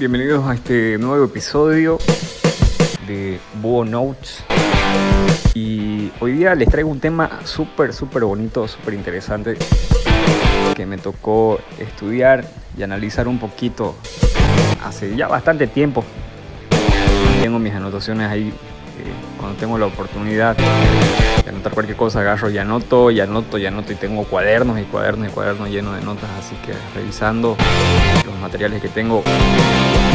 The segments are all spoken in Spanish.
Bienvenidos a este nuevo episodio de Búho Notes. Y hoy día les traigo un tema súper, súper bonito, súper interesante que me tocó estudiar y analizar un poquito hace ya bastante tiempo. Tengo mis anotaciones ahí cuando tengo la oportunidad de anotar cualquier cosa, agarro y anoto, y anoto, y anoto, y tengo cuadernos y cuadernos y cuadernos llenos de notas, así que revisando los materiales que tengo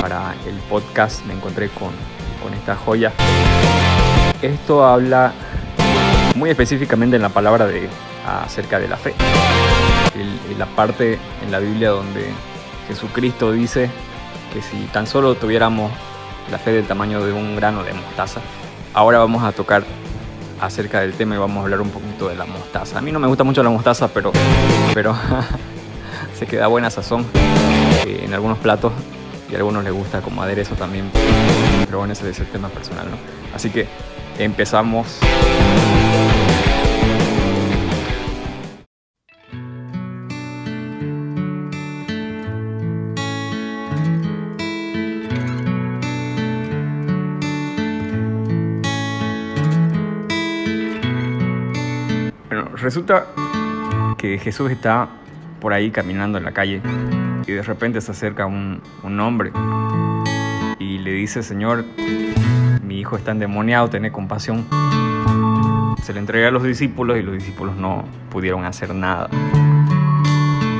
para el podcast me encontré con, con esta joya. Esto habla muy específicamente en la palabra de acerca de la fe. en la parte en la Biblia donde Jesucristo dice que si tan solo tuviéramos la fe del tamaño de un grano de mostaza, ahora vamos a tocar acerca del tema y vamos a hablar un poquito de la mostaza. A mí no me gusta mucho la mostaza, pero, pero se queda buena sazón eh, en algunos platos y a algunos les gusta como aderezo también. Pero bueno, ese es el tema personal, ¿no? Así que empezamos. Resulta que Jesús está por ahí caminando en la calle y de repente se acerca un, un hombre y le dice, Señor, mi hijo está endemoniado, tiene compasión. Se le entrega a los discípulos y los discípulos no pudieron hacer nada.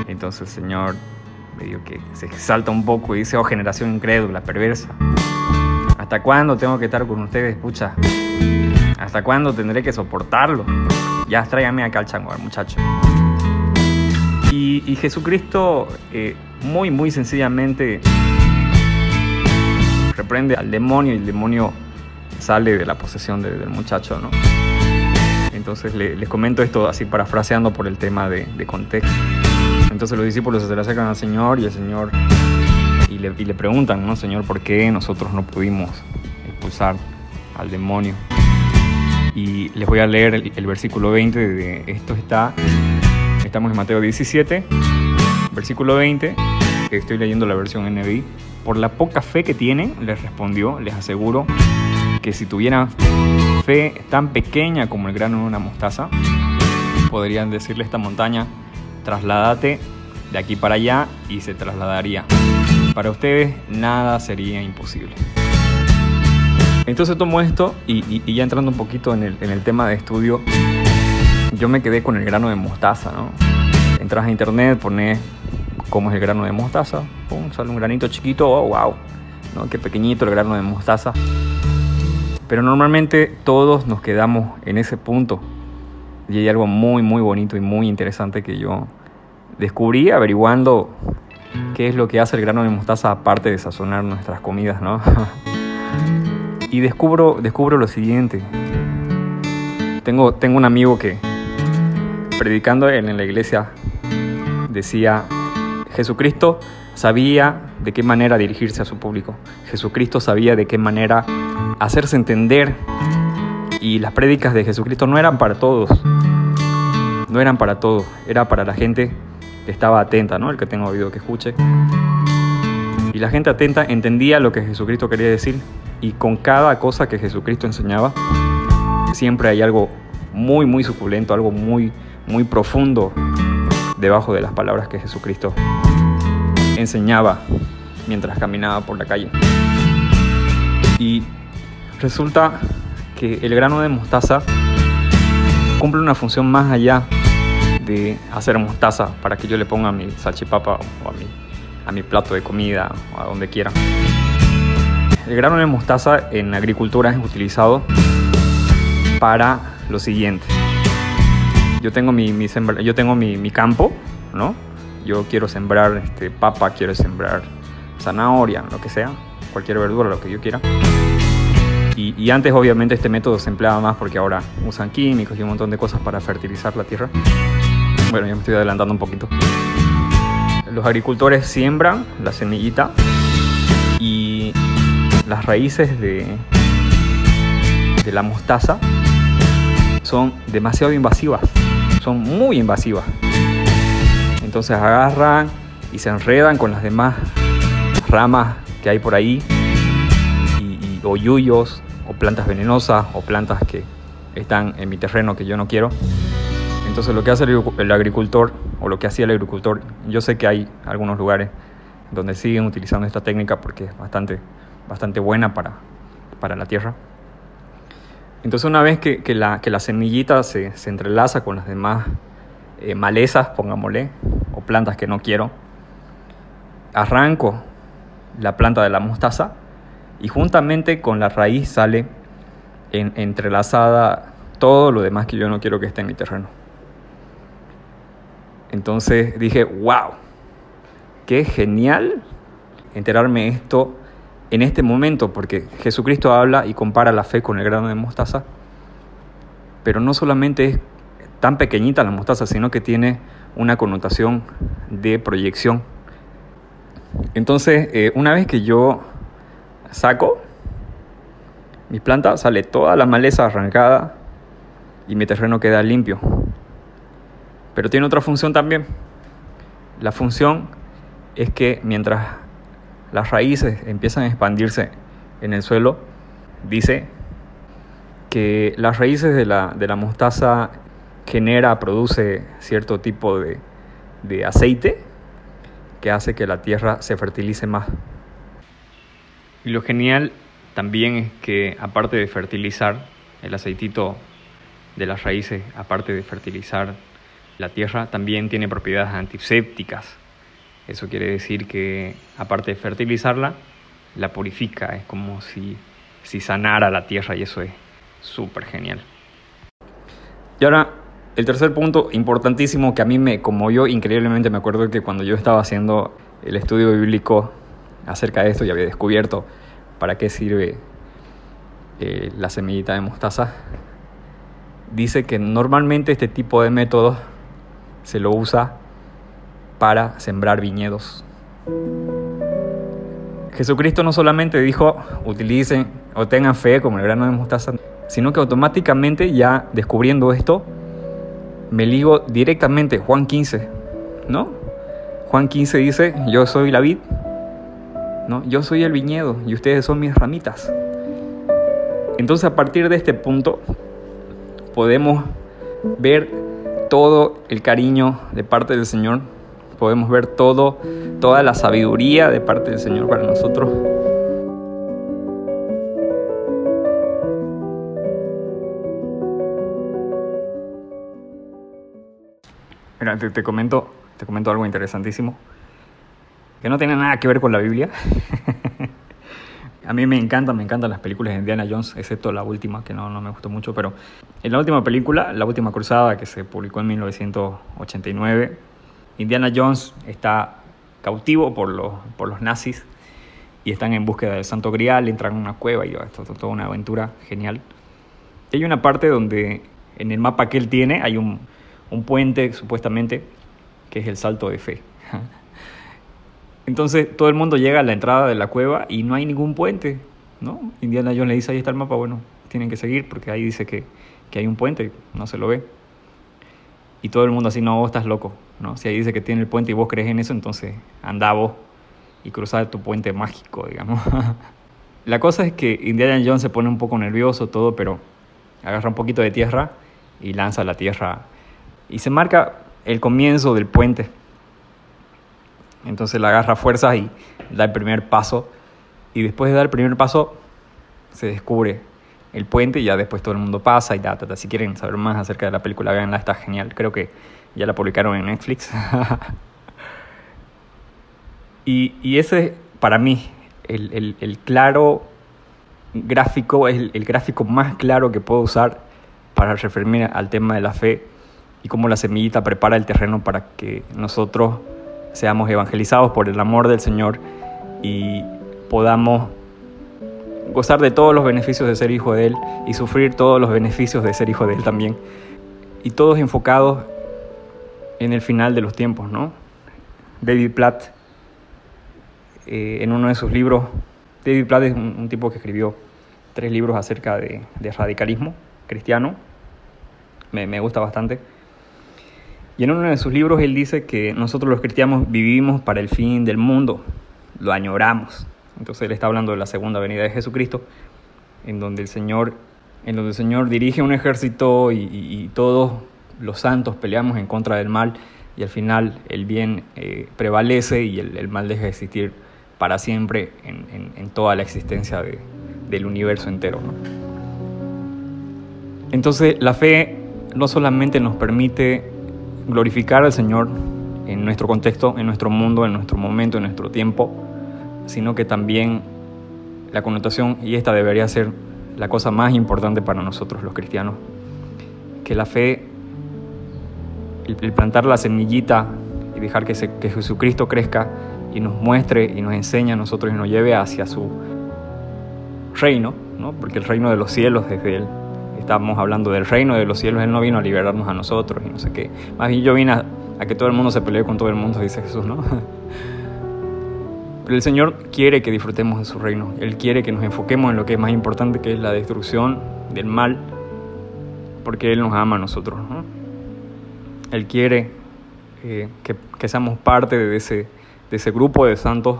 Entonces el Señor medio que se exalta un poco y dice, oh generación incrédula, perversa. ¿Hasta cuándo tengo que estar con ustedes? Pucha, ¿hasta cuándo tendré que soportarlo? Ya tráigame acá al chango, muchacho. Y, Jesucristo eh, muy, muy sencillamente reprende al demonio y el demonio sale de la posesión del muchacho, ¿no? Entonces les comento esto así parafraseando por el tema de, contexto. Entonces los discípulos se le acercan al Señor y el Señor y le, y le preguntan, ¿no? Señor, ¿por qué nosotros no pudimos expulsar al demonio? Y les voy a leer el, versículo 20 de esto está, estamos en Mateo 17, versículo 20, que estoy leyendo la versión NBI. Por la poca fe que tienen, les respondió, les aseguro que si tuvieran fe tan pequeña como el grano de una mostaza, podrían decirle a esta montaña, trasládate de aquí para allá y se trasladaría. Para ustedes nada sería imposible. Entonces tomo esto y, ya entrando un poquito en el, tema de estudio, yo me quedé con el grano de mostaza, ¿no? Entras a internet, pones cómo es el grano de mostaza, pum, sale un granito chiquito, oh, wow, ¿no? Qué pequeñito el grano de mostaza. Pero normalmente todos nos quedamos en ese punto. Y hay algo muy, muy bonito y muy interesante que yo descubrí averiguando qué es lo que hace el grano de mostaza aparte de sazonar nuestras comidas, ¿no? y descubro, descubro lo siguiente. Tengo, tengo un amigo que, predicando en la iglesia, decía, Jesucristo sabía de qué manera dirigirse a su público. Jesucristo sabía de qué manera hacerse entender. Y las prédicas de Jesucristo no eran para todos. No eran para todos. Era para la gente que estaba atenta, ¿no? El que tenga oído que escuche. Y la gente atenta entendía lo que Jesucristo quería decir y con cada cosa que Jesucristo enseñaba, siempre hay algo muy, muy suculento, algo muy, muy profundo debajo de las palabras que Jesucristo enseñaba mientras caminaba por la calle. Y resulta que el grano de mostaza cumple una función más allá de hacer mostaza para que yo le ponga mi salchipapa o a mi, a mi plato de comida o a donde quiera. El grano de mostaza en agricultura es utilizado para lo siguiente. Yo tengo mi, yo tengo mi, campo, ¿no? Yo quiero sembrar este, papa, quiero sembrar zanahoria, lo que sea, cualquier verdura, lo que yo quiera. Y, y, antes obviamente este método se empleaba más porque ahora usan químicos y un montón de cosas para fertilizar la tierra. Bueno, ya me estoy adelantando un poquito. Los agricultores siembran la semillita las raíces de, la mostaza son demasiado invasivas, son muy invasivas. Entonces agarran y se enredan con las demás ramas que hay por ahí, y, o yuyos, o plantas venenosas, o plantas que están en mi terreno que yo no quiero. Entonces lo que hace el agricultor, o lo que hacía el agricultor, yo sé que hay algunos lugares donde siguen utilizando esta técnica porque es bastante, bastante buena para, para la tierra. Entonces una vez que, que, la, que la, semillita se, se, entrelaza con las demás eh, malezas, pongámosle, o plantas que no quiero, arranco la planta de la mostaza y juntamente con la raíz sale en, entrelazada todo lo demás que yo no quiero que esté en mi terreno. Entonces dije, wow, qué genial enterarme esto en este momento, porque Jesucristo habla y compara la fe con el grano de mostaza, pero no solamente es tan pequeñita la mostaza, sino que tiene una connotación de proyección. Entonces, eh, una vez que yo saco mi planta, sale toda la maleza arrancada y mi terreno queda limpio. Pero tiene otra función también. La función es que mientras las raíces empiezan a expandirse en el suelo, dice que las raíces de la, de la mostaza genera, produce cierto tipo de, de aceite que hace que la tierra se fertilice más. Y lo genial también es que aparte de fertilizar el aceitito de las raíces, aparte de fertilizar la tierra, también tiene propiedades antisépticas. Eso quiere decir que aparte de fertilizarla, la purifica. Es como si, si sanara la tierra y eso es súper genial. Y ahora el tercer punto importantísimo que a mí me conmovió increíblemente, me acuerdo que cuando yo estaba haciendo el estudio bíblico acerca de esto y había descubierto para qué sirve eh, la semillita de mostaza, dice que normalmente este tipo de método se lo usa para sembrar viñedos. Jesucristo no solamente dijo utilicen o tengan fe como el grano de mostaza, sino que automáticamente ya descubriendo esto, me ligo directamente Juan 15, ¿no? Juan 15 dice, yo soy la vid, ¿no? Yo soy el viñedo y ustedes son mis ramitas. Entonces a partir de este punto podemos ver todo el cariño de parte del Señor, podemos ver todo, toda la sabiduría de parte del Señor para nosotros. Mira, te, comento, te comento algo interesantísimo que no tiene nada que ver con la Biblia. A mí me encantan, me encantan las películas de Indiana Jones, excepto la última, que no, no me gustó mucho, pero en la última película, La Última Cruzada, que se publicó en 1989, Indiana Jones está cautivo por los, por los nazis y están en búsqueda del Santo Grial, entran en una cueva y esto es toda una aventura genial. Hay una parte donde en el mapa que él tiene hay un, un puente supuestamente que es el salto de fe. Entonces todo el mundo llega a la entrada de la cueva y no hay ningún puente, ¿no? Indiana Jones le dice, ahí está el mapa, bueno, tienen que seguir porque ahí dice que, que hay un puente, no se lo ve. Y todo el mundo así, no, vos estás loco, ¿no? Si ahí dice que tiene el puente y vos crees en eso, entonces anda vos y cruzar tu puente mágico, digamos. la cosa es que Indiana Jones se pone un poco nervioso, todo, pero agarra un poquito de tierra y lanza la tierra y se marca el comienzo del puente. Entonces la agarra fuerzas y da el primer paso. Y después de dar el primer paso, se descubre el puente y ya después todo el mundo pasa y da, Si quieren saber más acerca de la película, véanla, está genial. Creo que ya la publicaron en Netflix. y, y, ese, para mí, el, el, claro gráfico, es el, el, gráfico más claro que puedo usar para referirme al tema de la fe y cómo la semillita prepara el terreno para que nosotros seamos evangelizados por el amor del Señor y podamos gozar de todos los beneficios de ser hijo de Él y sufrir todos los beneficios de ser hijo de Él también. Y todos enfocados en el final de los tiempos, ¿no? David Platt, eh, en uno de sus libros, David Platt es un, tipo que escribió tres libros acerca de, radicalismo cristiano, me, me gusta bastante. Y en uno de sus libros él dice que nosotros los cristianos vivimos para el fin del mundo, lo añoramos. Entonces él está hablando de la segunda venida de Jesucristo, en donde el Señor, en donde el Señor dirige un ejército y, todos los santos peleamos en contra del mal y al final el bien eh, prevalece y el, mal deja de existir para siempre en, toda la existencia del universo entero. Entonces la fe no solamente nos permite glorificar al Señor en nuestro contexto, en nuestro mundo, en nuestro momento, en nuestro tiempo, sino que también la connotación, y esta debería ser la cosa más importante para nosotros los cristianos, que la fe, el, plantar la semillita y dejar que, que Jesucristo crezca y nos muestre y nos enseñe a nosotros y nos lleve hacia su reino, ¿no? porque el reino de los cielos desde Él estamos hablando del reino de los cielos, Él no vino a liberarnos a nosotros y no sé qué. Más bien yo vine a, que todo el mundo se pelee con todo el mundo, dice Jesús, ¿no? Pero el Señor quiere que disfrutemos de su reino. Él quiere que nos enfoquemos en lo que es más importante, que es la destrucción del mal, porque Él nos ama a nosotros, ¿no? Él quiere eh, que, que, seamos parte de ese, de ese grupo de santos.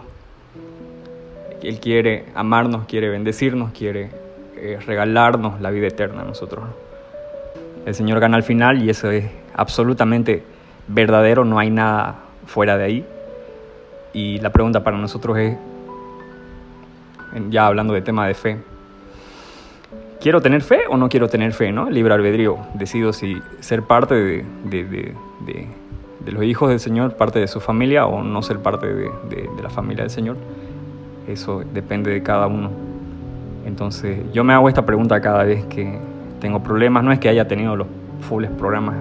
Él quiere amarnos, quiere bendecirnos, quiere eh, regalarnos la vida eterna a nosotros. El Señor gana al final y eso es absolutamente verdadero, no hay nada fuera de ahí. Y la pregunta para nosotros es, ya hablando de tema de fe, ¿quiero tener fe o no quiero tener fe? ¿no? Libre albedrío, decido si ser parte de, de, de, los hijos del Señor, parte de su familia o no ser parte de la familia del Señor. Eso depende de cada uno. Entonces yo me hago esta pregunta cada vez que tengo problemas. No es que haya tenido los fulles programas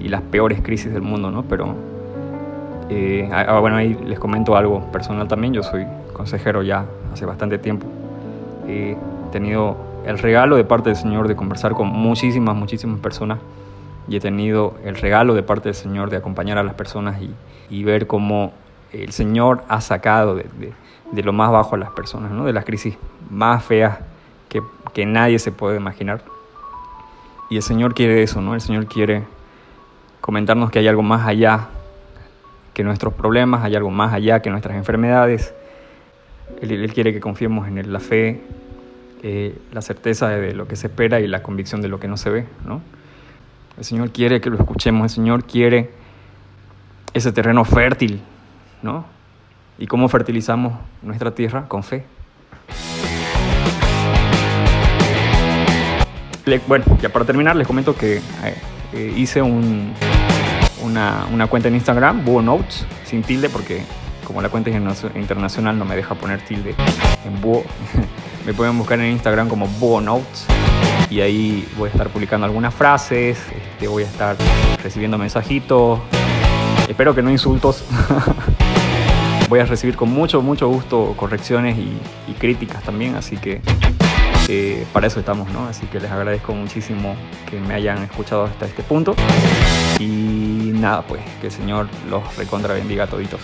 y las peores crisis del mundo, ¿no? Pero eh, ah, ah, bueno, ahí les comento algo personal también. Yo soy consejero ya hace bastante tiempo. He tenido el regalo de parte del Señor de conversar con muchísimas, muchísimas personas y he tenido el regalo de parte del Señor de acompañar a las personas y, ver cómo el Señor ha sacado de, de lo más bajo a las personas, ¿no? de las crisis más feas que, que, nadie se puede imaginar. Y el Señor quiere eso, ¿no? El Señor quiere comentarnos que hay algo más allá que nuestros problemas, hay algo más allá que nuestras enfermedades. Él, quiere que confiemos en la fe, eh, la certeza de lo que se espera y la convicción de lo que no se ve, ¿no? El Señor quiere que lo escuchemos, el Señor quiere ese terreno fértil, ¿no? ¿Y cómo fertilizamos nuestra tierra? Con fe. bueno, ya para terminar les comento que eh, hice un, una, una, cuenta en Instagram, Búho sin tilde, porque como la cuenta es internacional no me deja poner tilde en Búho. me pueden buscar en Instagram como Búho y ahí voy a estar publicando algunas frases, este, voy a estar recibiendo mensajitos, espero que no insultos. voy a recibir con mucho, mucho gusto correcciones y, críticas también, así que eh, para eso estamos, ¿no? Así que les agradezco muchísimo que me hayan escuchado hasta este punto. Y nada, pues que el Señor los recontra bendiga toditos.